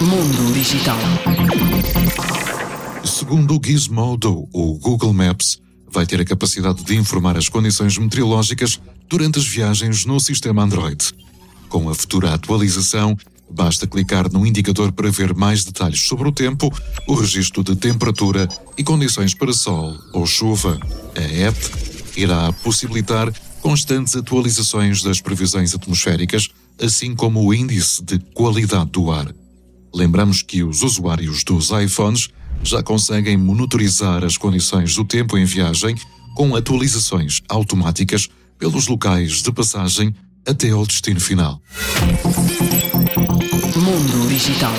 Mundo Digital. Segundo o Gizmodo, o Google Maps vai ter a capacidade de informar as condições meteorológicas durante as viagens no sistema Android. Com a futura atualização, basta clicar no indicador para ver mais detalhes sobre o tempo, o registro de temperatura e condições para sol ou chuva. A app irá possibilitar constantes atualizações das previsões atmosféricas, assim como o índice de qualidade do ar. Lembramos que os usuários dos iPhones já conseguem monitorizar as condições do tempo em viagem com atualizações automáticas pelos locais de passagem até ao destino final. Mundo Digital.